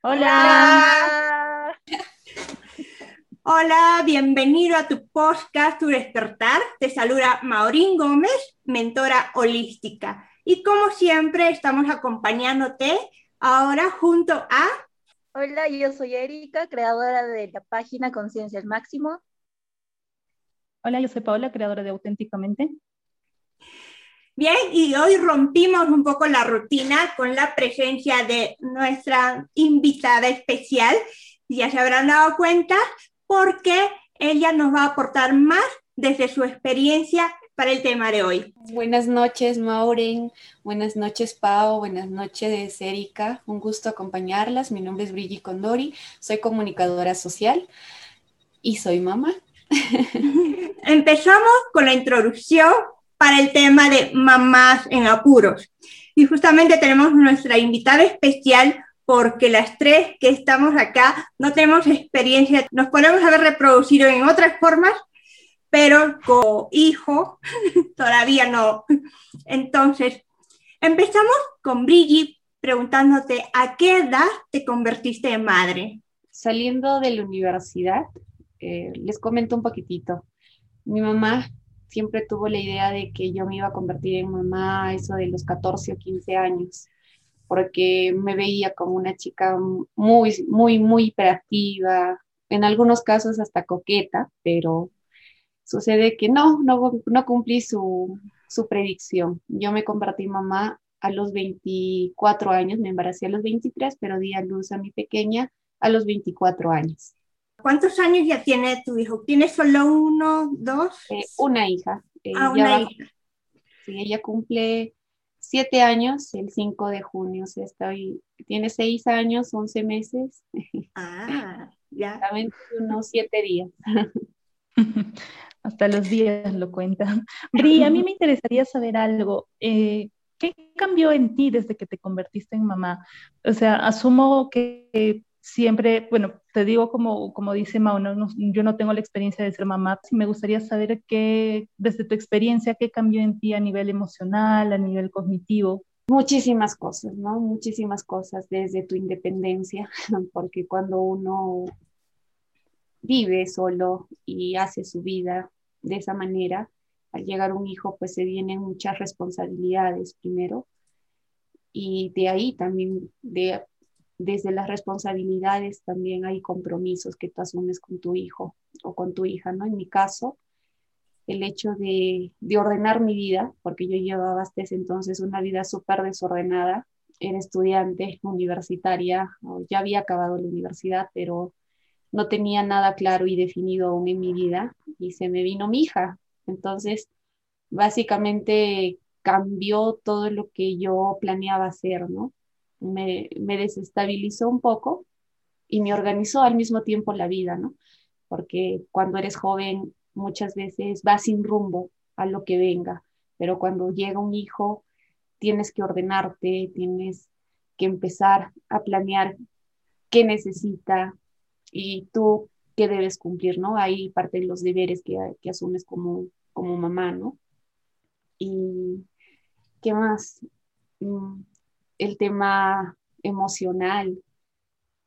Hola. Hola, bienvenido a tu podcast Tu Despertar. Te saluda Maurín Gómez, mentora holística. Y como siempre, estamos acompañándote ahora junto a... Hola, yo soy Erika, creadora de la página Conciencia al Máximo. Hola, yo soy Paola, creadora de Auténticamente. Bien, y hoy rompimos un poco la rutina con la presencia de nuestra invitada especial. Ya se habrán dado cuenta porque ella nos va a aportar más desde su experiencia para el tema de hoy. Buenas noches, Maureen. Buenas noches, Pau. Buenas noches, Erika. Un gusto acompañarlas. Mi nombre es Brigitte Condori. Soy comunicadora social y soy mamá. Empezamos con la introducción para el tema de mamás en apuros. Y justamente tenemos nuestra invitada especial porque las tres que estamos acá no tenemos experiencia, nos podemos haber reproducido en otras formas, pero como hijo todavía no. Entonces, empezamos con Brigitte preguntándote a qué edad te convertiste en madre. Saliendo de la universidad, eh, les comento un poquitito. Mi mamá siempre tuvo la idea de que yo me iba a convertir en mamá eso de los 14 o 15 años, porque me veía como una chica muy, muy, muy hiperactiva, en algunos casos hasta coqueta, pero sucede que no, no, cumplí su, su predicción. Yo me convertí en mamá a los 24 años, me embaracé a los 23, pero di a luz a mi pequeña a los 24 años. ¿Cuántos años ya tiene tu hijo? ¿Tiene solo uno, dos? Eh, una hija. Eh, ah, una hija. Sí, ella cumple siete años el 5 de junio. O sea, estoy, tiene seis años, once meses. Ah, ya. unos siete días. Hasta los días lo cuentan. Bri, a mí me interesaría saber algo. Eh, ¿Qué cambió en ti desde que te convertiste en mamá? O sea, asumo que siempre, bueno, te digo como, como dice Mao, yo no tengo la experiencia de ser mamá, me gustaría saber qué, desde tu experiencia, qué cambió en ti a nivel emocional, a nivel cognitivo. Muchísimas cosas, ¿no? Muchísimas cosas desde tu independencia, porque cuando uno vive solo y hace su vida de esa manera, al llegar un hijo, pues se vienen muchas responsabilidades primero, y de ahí también de desde las responsabilidades también hay compromisos que tú asumes con tu hijo o con tu hija, ¿no? En mi caso, el hecho de, ordenar mi vida, porque yo llevaba hasta ese entonces una vida súper desordenada, era estudiante universitaria, ya había acabado la universidad, pero no tenía nada claro y definido aún en mi vida y se me vino mi hija. Entonces, básicamente cambió todo lo que yo planeaba hacer, ¿no? Me, desestabilizó un poco y me organizó al mismo tiempo la vida, ¿no? Porque cuando eres joven muchas veces vas sin rumbo a lo que venga, pero cuando llega un hijo tienes que ordenarte, tienes que empezar a planear qué necesita y tú qué debes cumplir, ¿no? Ahí parte de los deberes que, que asumes como, como mamá, ¿no? Y qué más, mm, el tema emocional.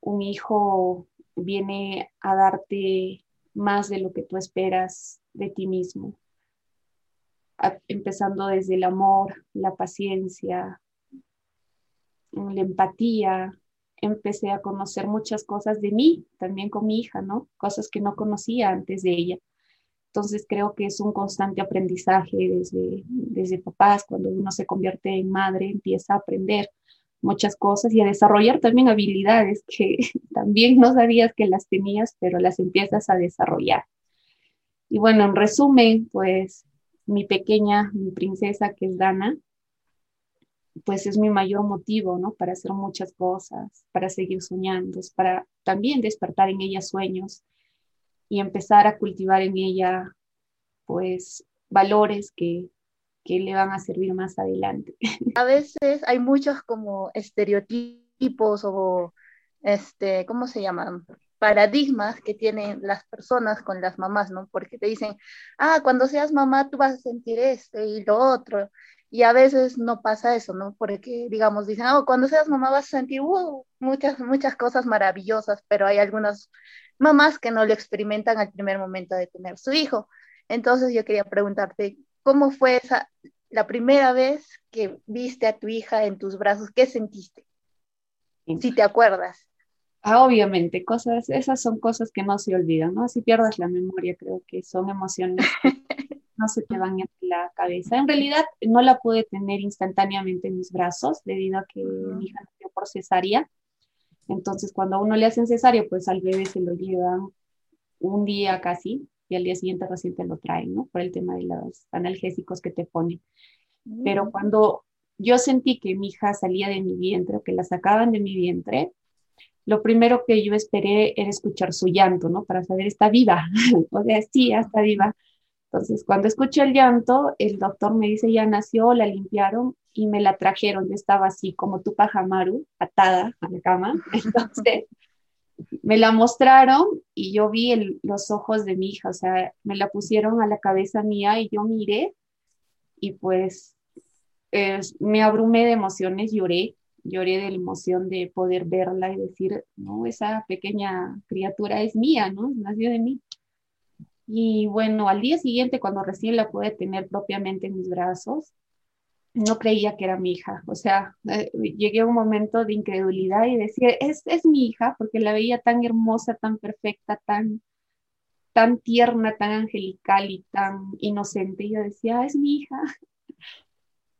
Un hijo viene a darte más de lo que tú esperas de ti mismo, empezando desde el amor, la paciencia, la empatía. Empecé a conocer muchas cosas de mí, también con mi hija, ¿no? Cosas que no conocía antes de ella. Entonces creo que es un constante aprendizaje desde, desde papás, cuando uno se convierte en madre, empieza a aprender muchas cosas y a desarrollar también habilidades que también no sabías que las tenías, pero las empiezas a desarrollar. Y bueno, en resumen, pues mi pequeña, mi princesa que es Dana, pues es mi mayor motivo, ¿no? Para hacer muchas cosas, para seguir soñando, para también despertar en ella sueños y empezar a cultivar en ella, pues, valores que, que le van a servir más adelante. A veces hay muchos como estereotipos o, este, ¿cómo se llaman? paradigmas que tienen las personas con las mamás, ¿no? Porque te dicen, ah, cuando seas mamá tú vas a sentir esto y lo otro. Y a veces no pasa eso, ¿no? Porque, digamos, dicen, oh, cuando seas mamá vas a sentir uh, muchas, muchas cosas maravillosas, pero hay algunas mamás que no lo experimentan al primer momento de tener su hijo. Entonces yo quería preguntarte, ¿cómo fue esa, la primera vez que viste a tu hija en tus brazos? ¿Qué sentiste? Si te acuerdas. Ah, obviamente, cosas, esas son cosas que no se olvidan, ¿no? Si pierdes la memoria, creo que son emociones que no se te van en la cabeza. En realidad, no la pude tener instantáneamente en mis brazos debido a que mi hija nació por cesárea. Entonces, cuando a uno le hacen cesárea, pues al bebé se lo llevan un día casi y al día siguiente recién te lo traen, ¿no? Por el tema de los analgésicos que te ponen. Pero mm. cuando yo sentí que mi hija salía de mi vientre o que la sacaban de mi vientre, lo primero que yo esperé era escuchar su llanto, ¿no? Para saber, está viva. o sea, sí, está viva. Entonces, cuando escuché el llanto, el doctor me dice, ya nació, la limpiaron y me la trajeron. Yo estaba así como tu pajamaru, atada a la cama. Entonces, me la mostraron y yo vi los ojos de mi hija, o sea, me la pusieron a la cabeza mía y yo miré y pues me abrumé de emociones, lloré, lloré de la emoción de poder verla y decir, no, esa pequeña criatura es mía, ¿no? Nació de mí. Y bueno, al día siguiente, cuando recién la pude tener propiamente en mis brazos, no creía que era mi hija. O sea, eh, llegué a un momento de incredulidad y decía, es, es mi hija, porque la veía tan hermosa, tan perfecta, tan, tan tierna, tan angelical y tan inocente. Y yo decía, es mi hija.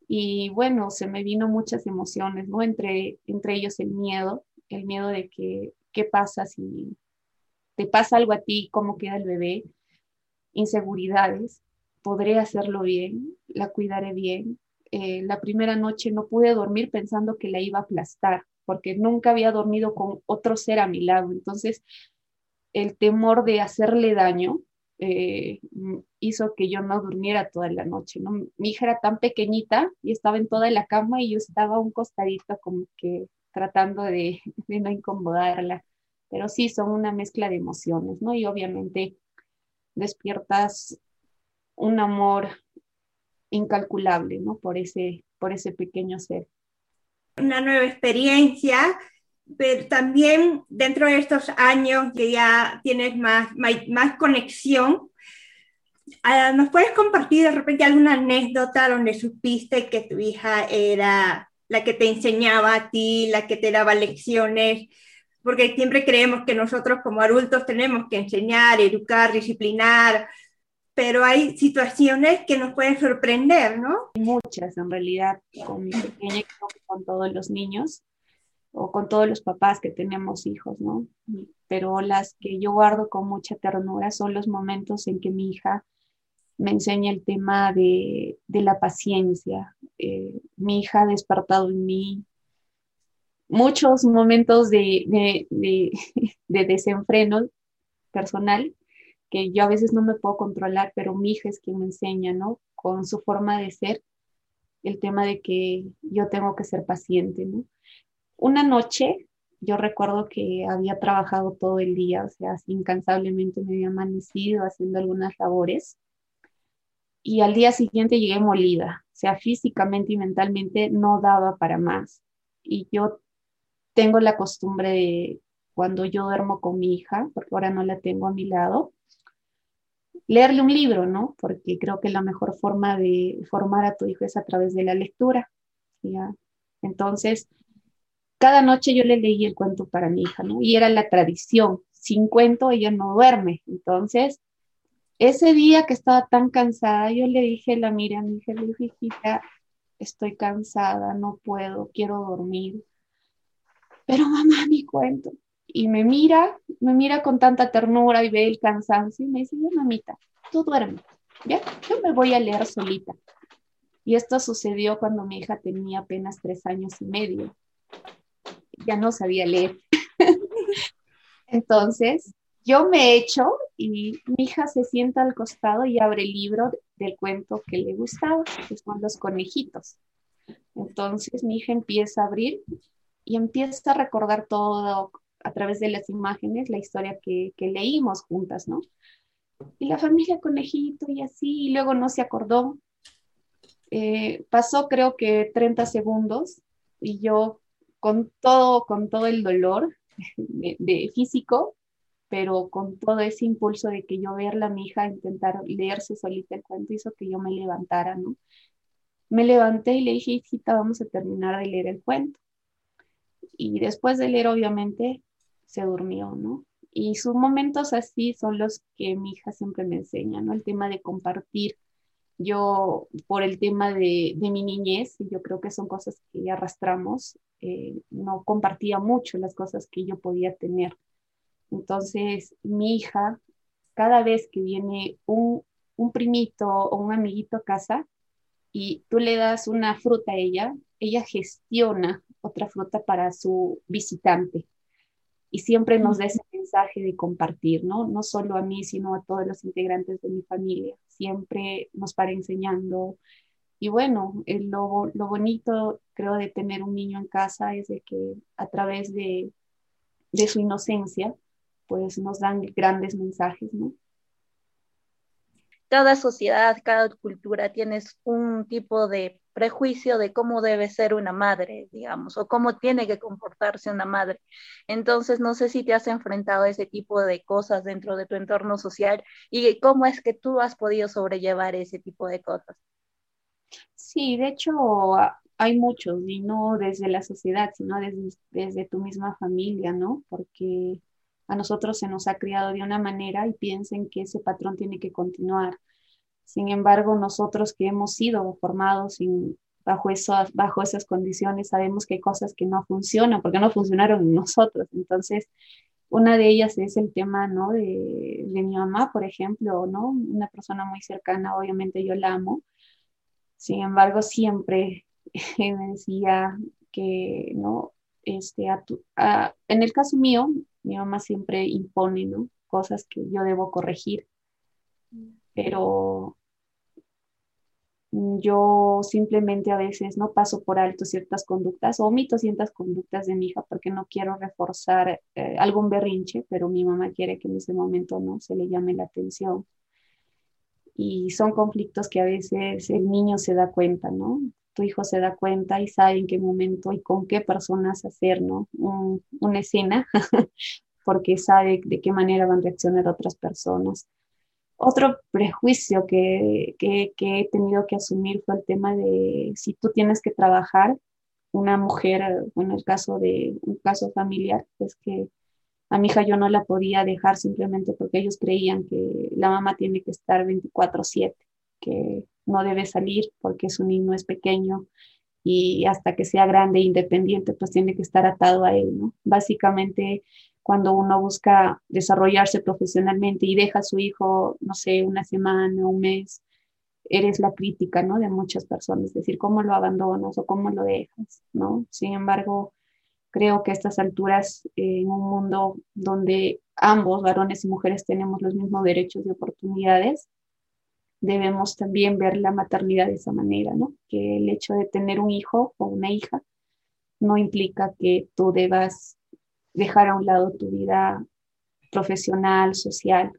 Y bueno, se me vino muchas emociones, ¿no? Entre, entre ellos el miedo, el miedo de que, ¿qué pasa si te pasa algo a ti? ¿Cómo queda el bebé? Inseguridades, ¿podré hacerlo bien? ¿La cuidaré bien? Eh, la primera noche no pude dormir pensando que la iba a aplastar, porque nunca había dormido con otro ser a mi lado. Entonces, el temor de hacerle daño eh, hizo que yo no durmiera toda la noche. ¿no? Mi hija era tan pequeñita y estaba en toda la cama y yo estaba un costadito como que tratando de, de no incomodarla. Pero sí, son una mezcla de emociones, ¿no? Y obviamente despiertas un amor incalculable, ¿no? Por ese, por ese pequeño ser. Una nueva experiencia, pero también dentro de estos años que ya tienes más, más, conexión, ah, ¿nos puedes compartir de repente alguna anécdota donde supiste que tu hija era la que te enseñaba a ti, la que te daba lecciones? Porque siempre creemos que nosotros como adultos tenemos que enseñar, educar, disciplinar, pero hay situaciones que nos pueden sorprender, ¿no? Muchas, en realidad, con mi pequeña, con todos los niños o con todos los papás que tenemos hijos, ¿no? Pero las que yo guardo con mucha ternura son los momentos en que mi hija me enseña el tema de, la paciencia. Eh, mi hija ha despertado en mí muchos momentos de, de, de desenfreno personal que yo a veces no me puedo controlar, pero mi hija es quien me enseña, ¿no? Con su forma de ser, el tema de que yo tengo que ser paciente, ¿no? Una noche, yo recuerdo que había trabajado todo el día, o sea, incansablemente me había amanecido haciendo algunas labores, y al día siguiente llegué molida, o sea, físicamente y mentalmente no daba para más. Y yo tengo la costumbre de cuando yo duermo con mi hija, porque ahora no la tengo a mi lado, leerle un libro, ¿no? Porque creo que la mejor forma de formar a tu hijo es a través de la lectura. ¿ya? Entonces, cada noche yo le leí el cuento para mi hija, ¿no? Y era la tradición. Sin cuento ella no duerme. Entonces, ese día que estaba tan cansada, yo le dije, la mira a mi hija, le dije, hijita, estoy cansada, no puedo, quiero dormir. Pero mamá, mi cuento y me mira, me mira con tanta ternura y ve el cansancio y me dice, mamita, tú duerme, ¿ya? Yo me voy a leer solita. Y esto sucedió cuando mi hija tenía apenas tres años y medio. Ya no sabía leer. Entonces, yo me echo y mi hija se sienta al costado y abre el libro del cuento que le gustaba, que son los conejitos. Entonces mi hija empieza a abrir y empieza a recordar todo a través de las imágenes la historia que, leímos juntas, ¿no? Y la familia conejito y así, y luego no se acordó. Eh, pasó creo que 30 segundos y yo con todo, con todo el dolor de, físico, pero con todo ese impulso de que yo verla a mi hija intentar leerse solita el cuento hizo que yo me levantara, ¿no? Me levanté y le dije, hijita, vamos a terminar de leer el cuento. Y después de leer, obviamente, se durmió, ¿no? Y sus momentos así son los que mi hija siempre me enseña, ¿no? El tema de compartir. Yo, por el tema de, mi niñez, y yo creo que son cosas que arrastramos, eh, no compartía mucho las cosas que yo podía tener. Entonces, mi hija, cada vez que viene un, un primito o un amiguito a casa y tú le das una fruta a ella, ella gestiona otra fruta para su visitante y siempre nos da ese mensaje de compartir, ¿no? No solo a mí, sino a todos los integrantes de mi familia. Siempre nos para enseñando. Y bueno, lo, lo bonito, creo, de tener un niño en casa es de que a través de, de su inocencia, pues nos dan grandes mensajes, ¿no? Cada sociedad, cada cultura tiene un tipo de prejuicio de cómo debe ser una madre, digamos, o cómo tiene que comportarse una madre. Entonces, no sé si te has enfrentado a ese tipo de cosas dentro de tu entorno social y cómo es que tú has podido sobrellevar ese tipo de cosas. Sí, de hecho, hay muchos, y no desde la sociedad, sino desde, desde tu misma familia, ¿no? Porque a nosotros se nos ha criado de una manera y piensen que ese patrón tiene que continuar. Sin embargo, nosotros que hemos sido formados bajo, esas, bajo esas condiciones, sabemos que hay cosas que no funcionan, porque no funcionaron en nosotros. Entonces, una de ellas es el tema, ¿no? De, de mi mamá, por ejemplo, ¿no? Una persona muy cercana, obviamente yo la amo. Sin embargo, siempre me decía que, ¿no? Este, en el caso mío, mi mamá siempre impone, ¿no? Cosas que yo debo corregir. Pero yo simplemente a veces no paso por alto ciertas conductas o omito ciertas conductas de mi hija porque no quiero reforzar eh, algún berrinche, pero mi mamá quiere que en ese momento no se le llame la atención. Y son conflictos que a veces el niño se da cuenta, ¿no? Tu hijo se da cuenta y sabe en qué momento y con qué personas hacer, ¿no? una escena, porque sabe de qué manera van a reaccionar otras personas. Otro prejuicio que, he tenido que asumir fue el tema de si tú tienes que trabajar, una mujer, bueno, el caso de un caso familiar, es que a mi hija yo no la podía dejar simplemente porque ellos creían que la mamá tiene que estar 24/7, que no debe salir porque su niño es pequeño y hasta que sea grande e independiente, pues tiene que estar atado a él, ¿no? Básicamente cuando uno busca desarrollarse profesionalmente y deja a su hijo, no sé, una semana, un mes, eres la crítica, ¿no? De muchas personas, es decir, cómo lo abandonas o cómo lo dejas, ¿no? Sin embargo, creo que a estas alturas, en un mundo donde ambos, varones y mujeres, tenemos los mismos derechos y oportunidades, debemos también ver la maternidad de esa manera, ¿no? Que el hecho de tener un hijo o una hija no implica que tú debas dejar a un lado tu vida profesional, social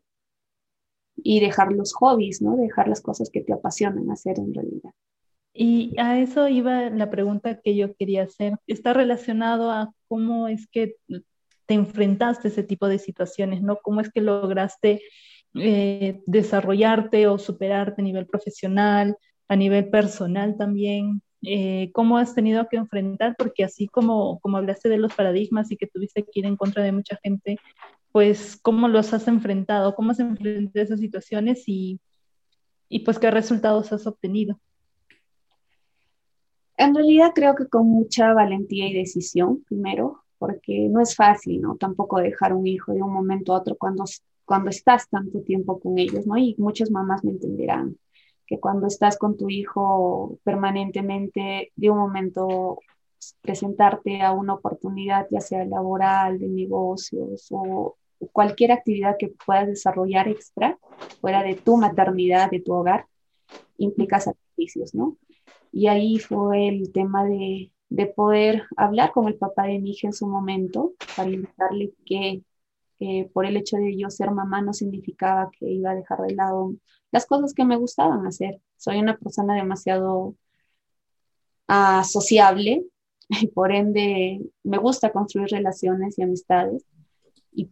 y dejar los hobbies, ¿no? Dejar las cosas que te apasionan hacer en realidad. Y a eso iba la pregunta que yo quería hacer. Está relacionado a cómo es que te enfrentaste a ese tipo de situaciones, ¿no? ¿Cómo es que lograste eh, desarrollarte o superarte a nivel profesional, a nivel personal también? Eh, cómo has tenido que enfrentar, porque así como, como hablaste de los paradigmas y que tuviste que ir en contra de mucha gente, pues cómo los has enfrentado, cómo has enfrentado esas situaciones y, y pues qué resultados has obtenido. En realidad creo que con mucha valentía y decisión, primero, porque no es fácil, ¿no? Tampoco dejar un hijo de un momento a otro cuando, cuando estás tanto tiempo con ellos, ¿no? Y muchas mamás me entenderán que cuando estás con tu hijo permanentemente, de un momento presentarte a una oportunidad, ya sea laboral, de negocios o cualquier actividad que puedas desarrollar extra, fuera de tu maternidad, de tu hogar, implica sacrificios, ¿no? Y ahí fue el tema de, de poder hablar con el papá de mi hija en su momento para invitarle que por el hecho de yo ser mamá no significaba que iba a dejar de lado las cosas que me gustaban hacer. Soy una persona demasiado uh, sociable, y por ende me gusta construir relaciones y amistades. Y,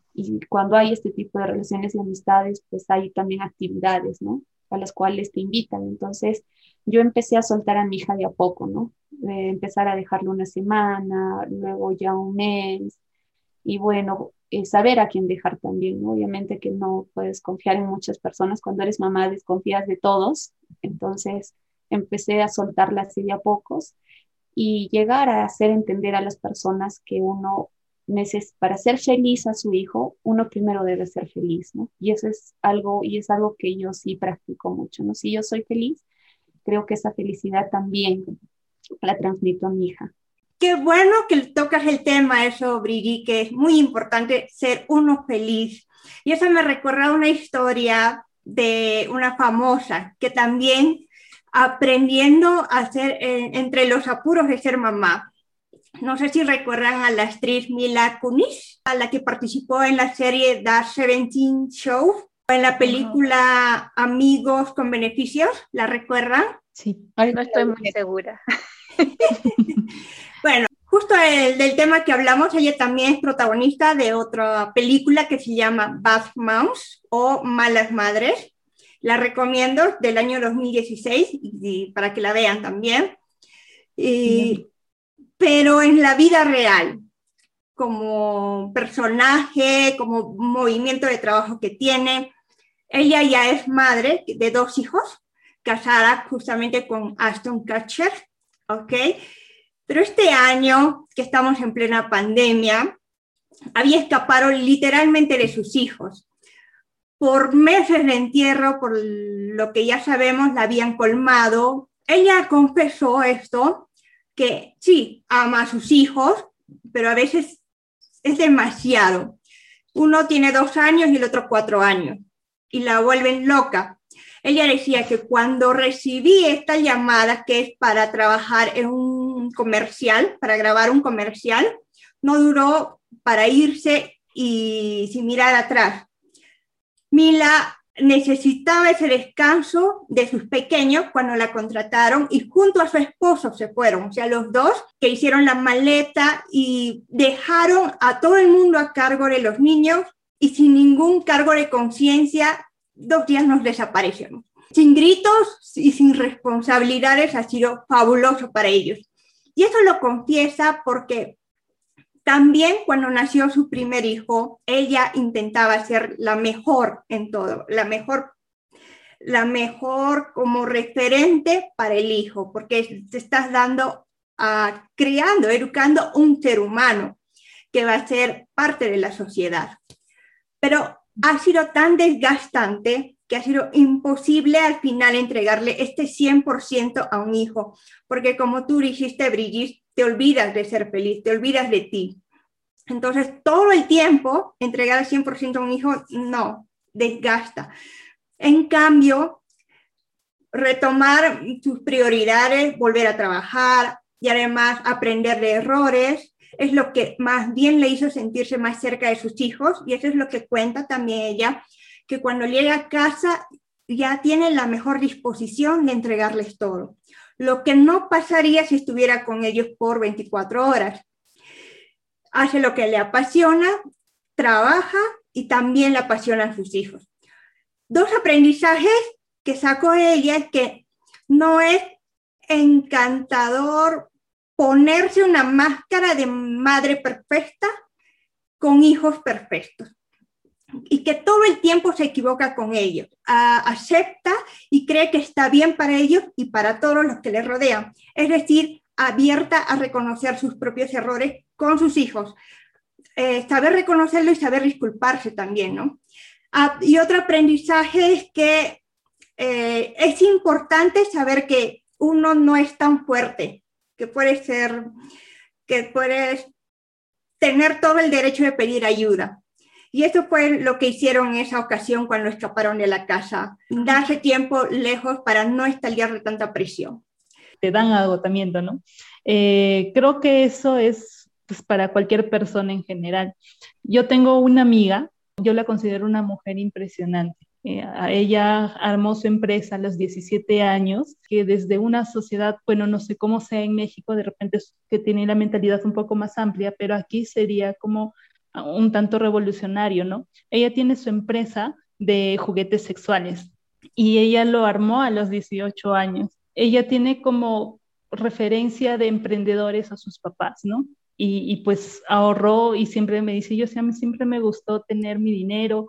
cuando hay este tipo de relaciones y amistades, pues hay también actividades, ¿no? A las cuales te invitan. Entonces, yo empecé a soltar a mi hija de a poco, ¿no? Empezar a dejarlo una semana, luego ya un mes, y bueno, eh, saber a quién dejar también. Obviamente que no puedes confiar en muchas personas, cuando eres mamá desconfías de todos, entonces empecé a soltarla así de a pocos y llegar a hacer entender a las personas que uno para ser feliz a su hijo, uno primero debe ser feliz, ¿no? Y eso es algo, y es algo que yo sí practico mucho, ¿no? Si yo soy feliz, creo que esa felicidad también la transmito a mi hija. Qué bueno que tocas el tema eso, Brigitte, que es muy importante ser uno feliz. Y eso me recuerda una historia de una famosa que también aprendiendo a eh, entre los apuros de ser mamá. No sé si recuerdan a la actriz Mila Kunis, a la que participó en la serie The Seventeen Show, o en la película Amigos con Beneficios, ¿la recuerdan? Sí, no estoy muy segura. bueno, justo el, del tema que hablamos, ella también es protagonista de otra película que se llama Bad Moms o Malas Madres. La recomiendo del año 2016 y, para que la vean también. pero en la vida real, como personaje, como movimiento de trabajo que tiene, ella ya es madre de dos hijos, casada justamente con Aston Kutcher, ¿ok? Pero este año, que estamos en plena pandemia, había escapado literalmente de sus hijos por meses de entierro, por lo que ya sabemos, la habían colmado. Ella confesó esto, que sí, ama a sus hijos, pero a veces es demasiado. Uno tiene dos años y el otro cuatro años, y la vuelven loca. Ella decía que cuando recibí esta llamada, que es para trabajar en un comercial, para grabar un comercial, no duró para irse y sin mirar atrás. Mila necesitaba ese descanso de sus pequeños cuando la contrataron y junto a su esposo se fueron, o sea, los dos que hicieron la maleta y dejaron a todo el mundo a cargo de los niños y sin ningún cargo de conciencia, dos días nos desaparecieron. Sin gritos y sin responsabilidades ha sido fabuloso para ellos. Y eso lo confiesa porque también cuando nació su primer hijo, ella intentaba ser la mejor en todo, la mejor, la mejor como referente para el hijo, porque te estás dando, a, creando, educando un ser humano que va a ser parte de la sociedad. Pero ha sido tan desgastante que ha sido imposible al final entregarle este 100% a un hijo, porque como tú dijiste, Brigitte, te olvidas de ser feliz, te olvidas de ti. Entonces, todo el tiempo entregar al 100% a un hijo, no, desgasta. En cambio, retomar sus prioridades, volver a trabajar y además aprender de errores, es lo que más bien le hizo sentirse más cerca de sus hijos y eso es lo que cuenta también ella, que cuando llega a casa ya tiene la mejor disposición de entregarles todo lo que no pasaría si estuviera con ellos por 24 horas. Hace lo que le apasiona, trabaja y también le apasiona a sus hijos. Dos aprendizajes que sacó ella es que no es encantador ponerse una máscara de madre perfecta con hijos perfectos y que todo el tiempo se equivoca con ellos, acepta y cree que está bien para ellos y para todos los que les rodean. Es decir, abierta a reconocer sus propios errores con sus hijos. Eh, saber reconocerlo y saber disculparse también, ¿no? Ah, y otro aprendizaje es que eh, es importante saber que uno no es tan fuerte, que puede ser, que puedes tener todo el derecho de pedir ayuda y eso fue lo que hicieron en esa ocasión cuando escaparon de la casa, darse tiempo lejos para no estallar de tanta presión. Te dan agotamiento, ¿no? Eh, creo que eso es pues, para cualquier persona en general. Yo tengo una amiga, yo la considero una mujer impresionante. Eh, ella armó su empresa a los 17 años, que desde una sociedad, bueno, no sé cómo sea en México, de repente que tiene la mentalidad un poco más amplia, pero aquí sería como un tanto revolucionario, ¿no? Ella tiene su empresa de juguetes sexuales y ella lo armó a los 18 años. Ella tiene como referencia de emprendedores a sus papás, ¿no? Y, pues ahorró y siempre me dice, yo siempre me gustó tener mi dinero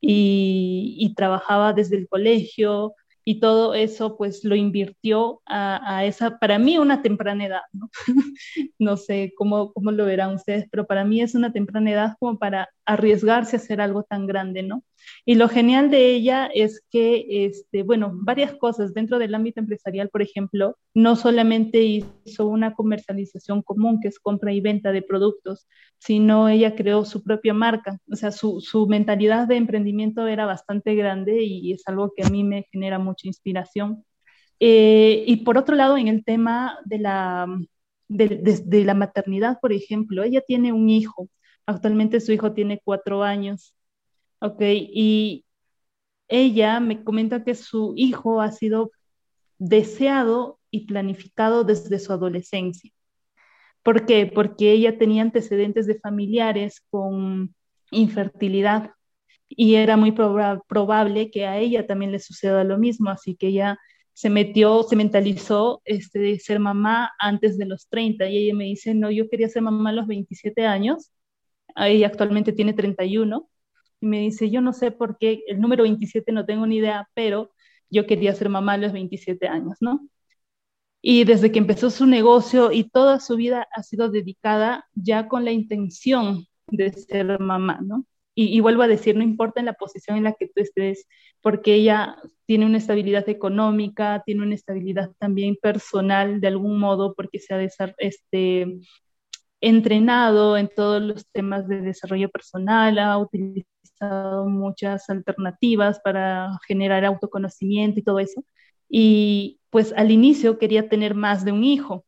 y, trabajaba desde el colegio, y todo eso pues lo invirtió a, esa, para mí una temprana edad, ¿no? no sé cómo, cómo lo verán ustedes, pero para mí es una temprana edad como para arriesgarse a hacer algo tan grande, ¿no? Y lo genial de ella es que, este, bueno, varias cosas dentro del ámbito empresarial, por ejemplo, no solamente hizo una comercialización común, que es compra y venta de productos, sino ella creó su propia marca. O sea, su, mentalidad de emprendimiento era bastante grande y es algo que a mí me genera mucha inspiración. Eh, y por otro lado, en el tema de la maternidad, por ejemplo, ella tiene un hijo. Actualmente su hijo tiene cuatro años Ok, y ella me comenta que su hijo ha sido deseado y planificado desde su adolescencia. ¿Por qué? Porque ella tenía antecedentes de familiares con infertilidad y era muy probable que a ella también le suceda lo mismo, así que ella se metió, se mentalizó este, de ser mamá antes de los 30 y ella me dice, no, yo quería ser mamá a los 27 años, ella actualmente tiene 31 y me dice, yo no sé por qué, el número 27 no tengo ni idea, pero yo quería ser mamá a los 27 años, ¿no? Y desde que empezó su negocio y toda su vida ha sido dedicada ya con la intención de ser mamá, ¿no? Y, y, vuelvo a decir, no importa en la posición en la que tú estés, porque ella tiene una estabilidad económica, tiene una estabilidad también personal de algún modo, porque se ha este, entrenado en todos los temas de desarrollo personal, ha utilizado muchas alternativas para generar autoconocimiento y todo eso. Y pues al inicio quería tener más de un hijo,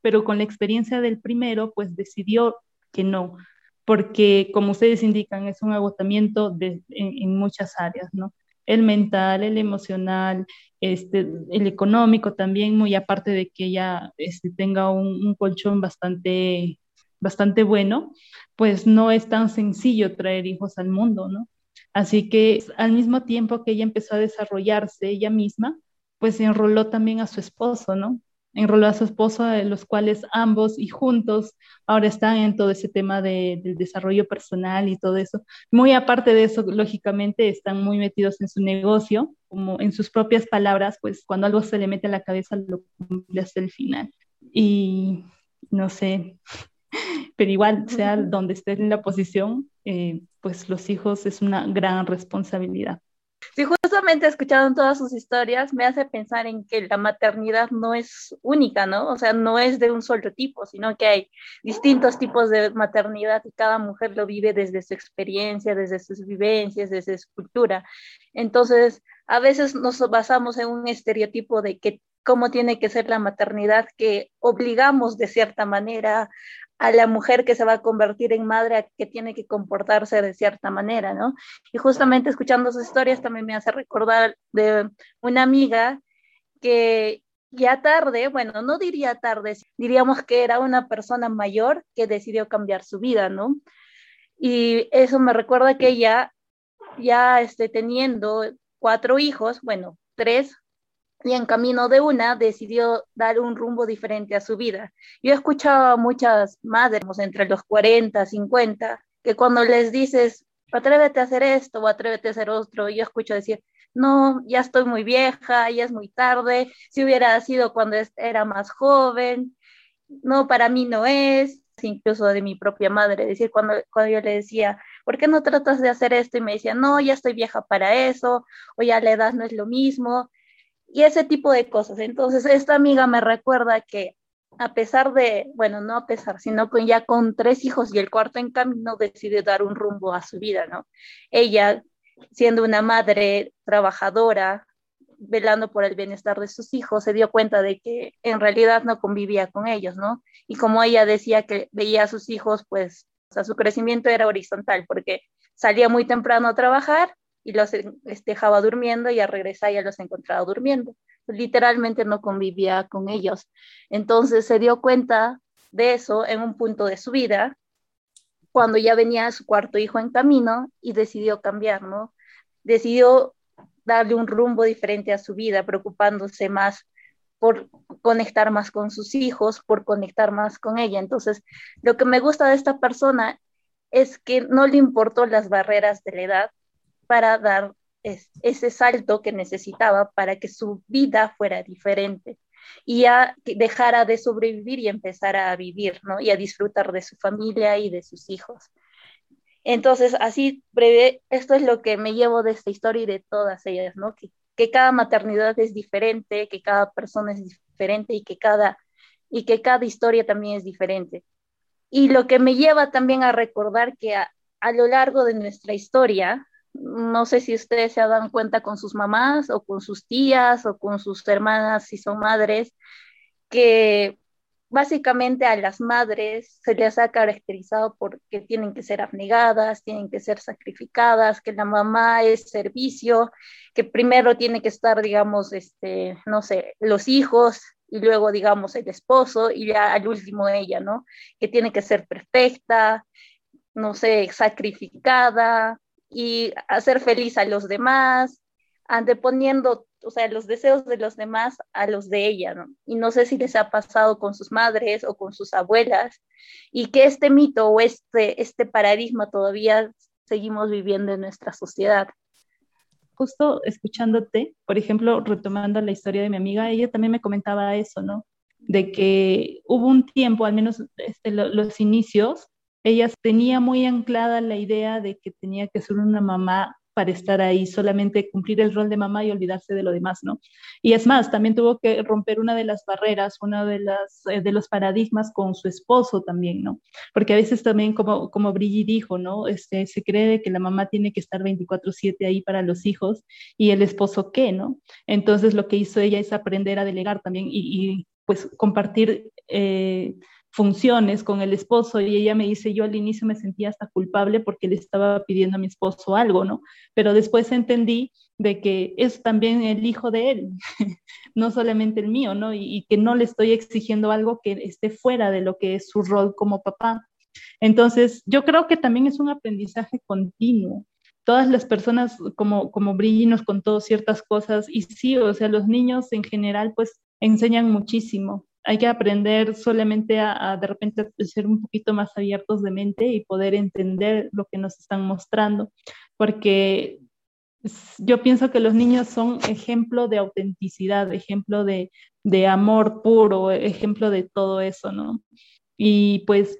pero con la experiencia del primero, pues decidió que no, porque como ustedes indican, es un agotamiento de, en, muchas áreas, ¿no? El mental, el emocional, este, el económico también, muy aparte de que ella este, tenga un, un colchón bastante bastante bueno, pues no es tan sencillo traer hijos al mundo, ¿no? Así que al mismo tiempo que ella empezó a desarrollarse ella misma, pues enroló también a su esposo, ¿no? Enroló a su esposo, de los cuales ambos y juntos ahora están en todo ese tema de, del desarrollo personal y todo eso. Muy aparte de eso, lógicamente están muy metidos en su negocio, como en sus propias palabras, pues cuando algo se le mete a la cabeza lo cumple hasta el final. Y no sé, pero igual, sea donde estés en la posición, eh, pues los hijos es una gran responsabilidad. Sí, justamente escuchando todas sus historias me hace pensar en que la maternidad no es única, ¿no? O sea, no es de un solo tipo, sino que hay distintos tipos de maternidad y cada mujer lo vive desde su experiencia, desde sus vivencias, desde su cultura. Entonces, a veces nos basamos en un estereotipo de que cómo tiene que ser la maternidad, que obligamos de cierta manera a la mujer que se va a convertir en madre que tiene que comportarse de cierta manera, ¿no? Y justamente escuchando sus historias también me hace recordar de una amiga que ya tarde, bueno, no diría tarde, diríamos que era una persona mayor que decidió cambiar su vida, ¿no? Y eso me recuerda que ella ya esté teniendo cuatro hijos, bueno, tres y en camino de una decidió dar un rumbo diferente a su vida. Yo he escuchado a muchas madres entre los 40, 50, que cuando les dices, atrévete a hacer esto o atrévete a hacer otro, yo escucho decir, no, ya estoy muy vieja, ya es muy tarde, si hubiera sido cuando era más joven, no, para mí no es, incluso de mi propia madre, decir, cuando, cuando yo le decía, ¿por qué no tratas de hacer esto? Y me decía, no, ya estoy vieja para eso, o ya la edad no es lo mismo, y ese tipo de cosas. Entonces, esta amiga me recuerda que a pesar de, bueno, no a pesar, sino con ya con tres hijos y el cuarto en camino, decide dar un rumbo a su vida, ¿no? Ella, siendo una madre trabajadora, velando por el bienestar de sus hijos, se dio cuenta de que en realidad no convivía con ellos, ¿no? Y como ella decía que veía a sus hijos, pues, o sea, su crecimiento era horizontal, porque salía muy temprano a trabajar y los dejaba durmiendo y al regresar ya los encontraba durmiendo. Literalmente no convivía con ellos. Entonces se dio cuenta de eso en un punto de su vida, cuando ya venía su cuarto hijo en camino y decidió cambiar, ¿no? Decidió darle un rumbo diferente a su vida, preocupándose más por conectar más con sus hijos, por conectar más con ella. Entonces, lo que me gusta de esta persona es que no le importó las barreras de la edad para dar ese salto que necesitaba para que su vida fuera diferente y ya dejara de sobrevivir y empezara a vivir, ¿no? Y a disfrutar de su familia y de sus hijos. Entonces, así breve, esto es lo que me llevo de esta historia y de todas ellas, ¿no? Que, que cada maternidad es diferente, que cada persona es diferente y que cada, y que cada historia también es diferente. Y lo que me lleva también a recordar que a, a lo largo de nuestra historia, no sé si ustedes se dan cuenta con sus mamás o con sus tías o con sus hermanas si son madres, que básicamente a las madres se les ha caracterizado porque tienen que ser abnegadas, tienen que ser sacrificadas, que la mamá es servicio, que primero tiene que estar, digamos, este, no sé, los hijos y luego, digamos, el esposo y ya al último ella, ¿no? Que tiene que ser perfecta, no sé, sacrificada, y hacer feliz a los demás, anteponiendo, o sea, los deseos de los demás a los de ella, ¿no? Y no sé si les ha pasado con sus madres o con sus abuelas, y que este mito o este, este paradigma todavía seguimos viviendo en nuestra sociedad. Justo escuchándote, por ejemplo, retomando la historia de mi amiga, ella también me comentaba eso, ¿no? De que hubo un tiempo, al menos este, los inicios, ella tenía muy anclada la idea de que tenía que ser una mamá para estar ahí, solamente cumplir el rol de mamá y olvidarse de lo demás, ¿no? Y es más, también tuvo que romper una de las barreras, uno de, las, eh, de los paradigmas con su esposo también, ¿no? Porque a veces también, como, como dijo, ¿no? Este, se cree que la mamá tiene que estar 24/7 ahí para los hijos y el esposo qué, ¿no? Entonces lo que hizo ella es aprender a delegar también y, y pues compartir eh, funciones con el esposo y ella me dice, yo al inicio me sentía hasta culpable porque le estaba pidiendo a mi esposo algo, ¿no? Pero después entendí de que es también el hijo de él, no solamente el mío, ¿no? Y, que no le estoy exigiendo algo que esté fuera de lo que es su rol como papá. Entonces, yo creo que también es un aprendizaje continuo. Todas las personas como, como Brilli nos contó ciertas cosas y sí, o sea, los niños en general pues enseñan muchísimo hay que aprender solamente a, de repente ser un poquito más abiertos de mente y poder entender lo que nos están mostrando, porque yo pienso que los niños son ejemplo de autenticidad, ejemplo de, de amor puro, ejemplo de todo eso, ¿no? Y pues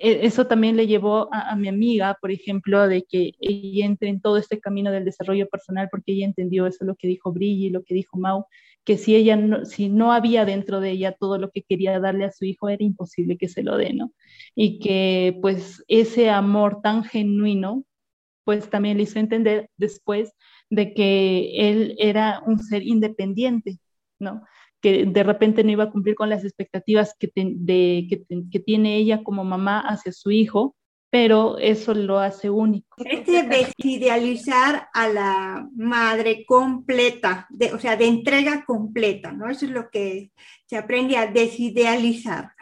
e, eso también le llevó a, a, mi amiga, por ejemplo, de que ella entre en todo este camino del desarrollo personal, porque ella entendió eso, lo que dijo Brilli, lo que dijo Mau, que si ella no, si no había dentro de ella todo lo que quería darle a su hijo, era imposible que se lo dé, ¿no? Y que pues ese amor tan genuino, pues también le hizo entender después de que él era un ser independiente, ¿no? que de repente no iba a cumplir con las expectativas que, tiene ella como mamá hacia su hijo, pero eso lo hace único. Este desidealizar a la madre completa, de, o sea, de entrega completa, ¿no? Eso es lo que se aprende a desidealizar.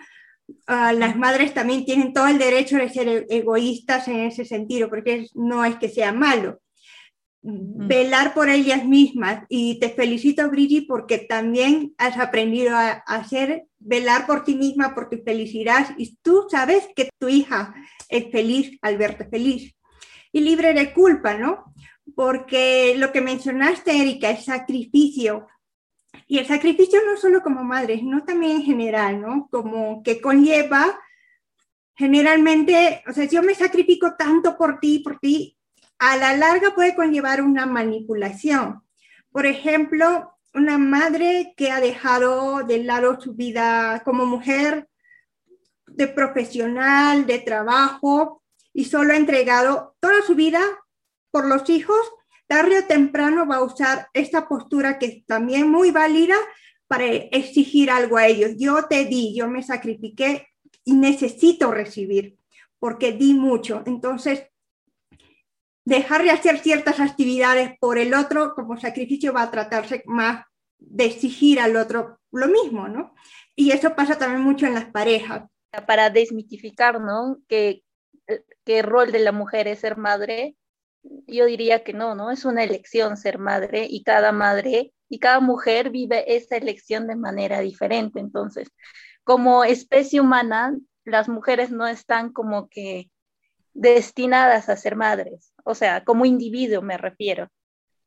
Uh, las madres también tienen todo el derecho de ser e-, egoístas en ese sentido, porque no es que sea malo. Velar por ellas mismas. Y te felicito, Brigitte, porque también has aprendido a, hacer velar por ti misma, por tu felicidad. Y tú sabes que tu hija es feliz al verte feliz. Y libre de culpa, ¿no? Porque lo que mencionaste, Erika, el sacrificio. Y el sacrificio no solo como madre, sino también en general, ¿no? Como que conlleva, generalmente, o sea, yo me sacrifico tanto por ti, por ti, a la larga puede conllevar una manipulación. Por ejemplo, una madre que ha dejado de lado su vida como mujer de profesional, de trabajo, y solo ha entregado toda su vida por los hijos, tarde o temprano va a usar esta postura que es también muy válida para exigir algo a ellos. Yo te di, yo me sacrifiqué y necesito recibir porque di mucho. Entonces, dejar de hacer ciertas actividades por el otro como sacrificio va a tratarse más de exigir al otro lo mismo, ¿no? Y eso pasa también mucho en las parejas. Para desmitificar, ¿no? Que, que el rol de la mujer es ser madre, yo diría que no, ¿no? Es una elección ser madre y cada madre y cada mujer vive esa elección de manera diferente. Entonces, como especie humana, las mujeres no están como que destinadas a ser madres, o sea, como individuo me refiero.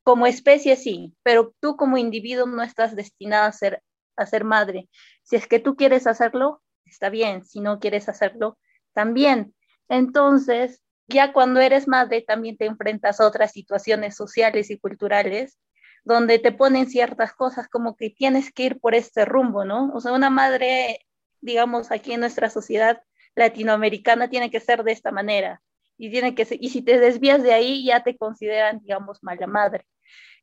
Como especie sí, pero tú como individuo no estás destinada a ser, a ser madre. Si es que tú quieres hacerlo, está bien, si no quieres hacerlo, también. Entonces, ya cuando eres madre, también te enfrentas a otras situaciones sociales y culturales donde te ponen ciertas cosas como que tienes que ir por este rumbo, ¿no? O sea, una madre, digamos, aquí en nuestra sociedad latinoamericana tiene que ser de esta manera y tiene que y si te desvías de ahí ya te consideran, digamos, mala madre.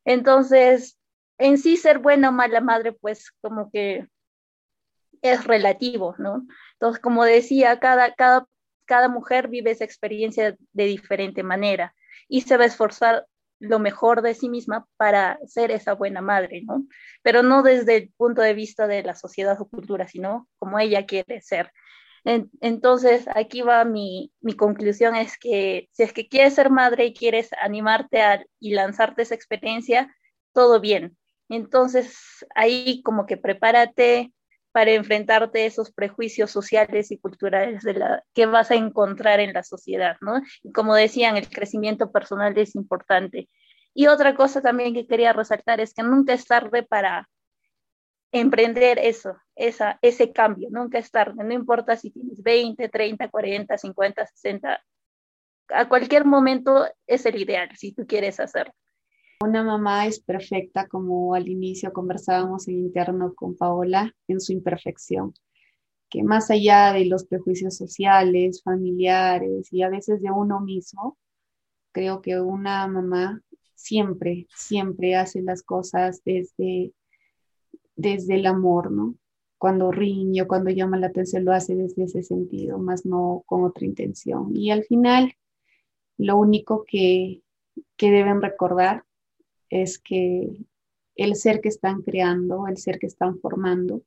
Entonces, en sí ser buena o mala madre, pues como que es relativo, ¿no? Entonces, como decía, cada, cada, cada mujer vive esa experiencia de diferente manera y se va a esforzar lo mejor de sí misma para ser esa buena madre, ¿no? Pero no desde el punto de vista de la sociedad o cultura, sino como ella quiere ser. Entonces, aquí va mi, mi, conclusión, es que si es que quieres ser madre y quieres animarte a, y lanzarte esa experiencia, todo bien. Entonces, ahí como que prepárate, para enfrentarte a esos prejuicios sociales y culturales de la, que vas a encontrar en la sociedad, ¿no? Y como decían, el crecimiento personal es importante. Y otra cosa también que quería resaltar es que nunca es tarde para emprender eso, esa, ese cambio, nunca es tarde, no importa si tienes 20, 30, 40, 50, 60, a cualquier momento es el ideal si tú quieres hacerlo. Una mamá es perfecta, como al inicio conversábamos en interno con Paola, en su imperfección, que más allá de los prejuicios sociales, familiares y a veces de uno mismo, creo que una mamá siempre, siempre hace las cosas desde, desde el amor, ¿no? Cuando riño, cuando llama la atención, lo hace desde ese sentido, más no con otra intención. Y al final, lo único que, que deben recordar es que el ser que están creando, el ser que están formando,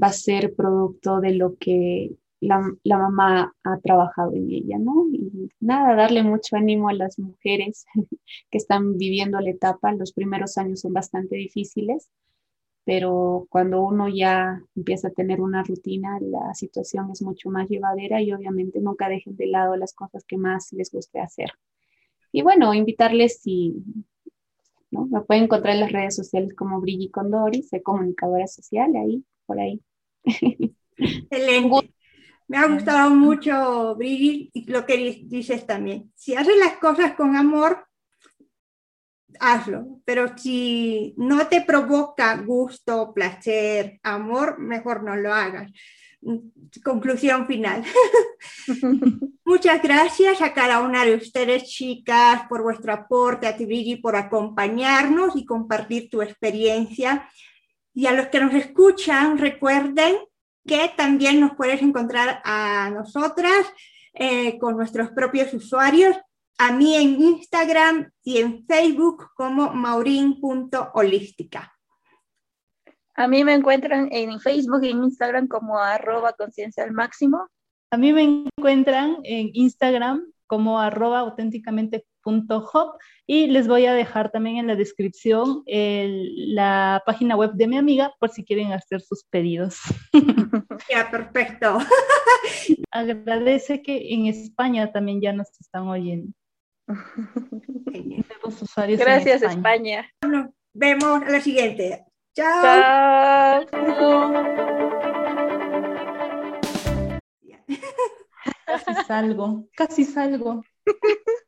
va a ser producto de lo que la, mamá ha trabajado en ella, ¿no? Y nada, darle mucho ánimo a las mujeres que están viviendo la etapa. Los primeros años son bastante difíciles, pero cuando uno ya empieza a tener una rutina, la situación es mucho más llevadera y obviamente nunca dejen de lado las cosas que más les guste hacer. Y bueno, invitarles si ¿no? Me pueden encontrar en las redes sociales como Brigi Condori, soy comunicadora social, ahí, por ahí. Excelente. Me ha gustado mucho, Brigi, y lo que dices también. Si haces las cosas con amor, hazlo. Pero si no te provoca gusto, placer, amor, mejor no lo hagas. Conclusión final. Muchas gracias a cada una de ustedes, chicas, por vuestro aporte, a ti, por acompañarnos y compartir tu experiencia. Y a los que nos escuchan, recuerden que también nos puedes encontrar a nosotras eh, con nuestros propios usuarios, a mí en Instagram y en Facebook como maurin.holística. A mí me encuentran en Facebook y en Instagram como arroba conciencia al máximo. A mí me encuentran en Instagram como arroba auténticamente.hop y les voy a dejar también en la descripción la página web de mi amiga por si quieren hacer sus pedidos. Ya, perfecto. Agradece que en España también ya nos están oyendo. Gracias, España. Nos vemos a la siguiente. Chao. Casi salgo, casi salgo.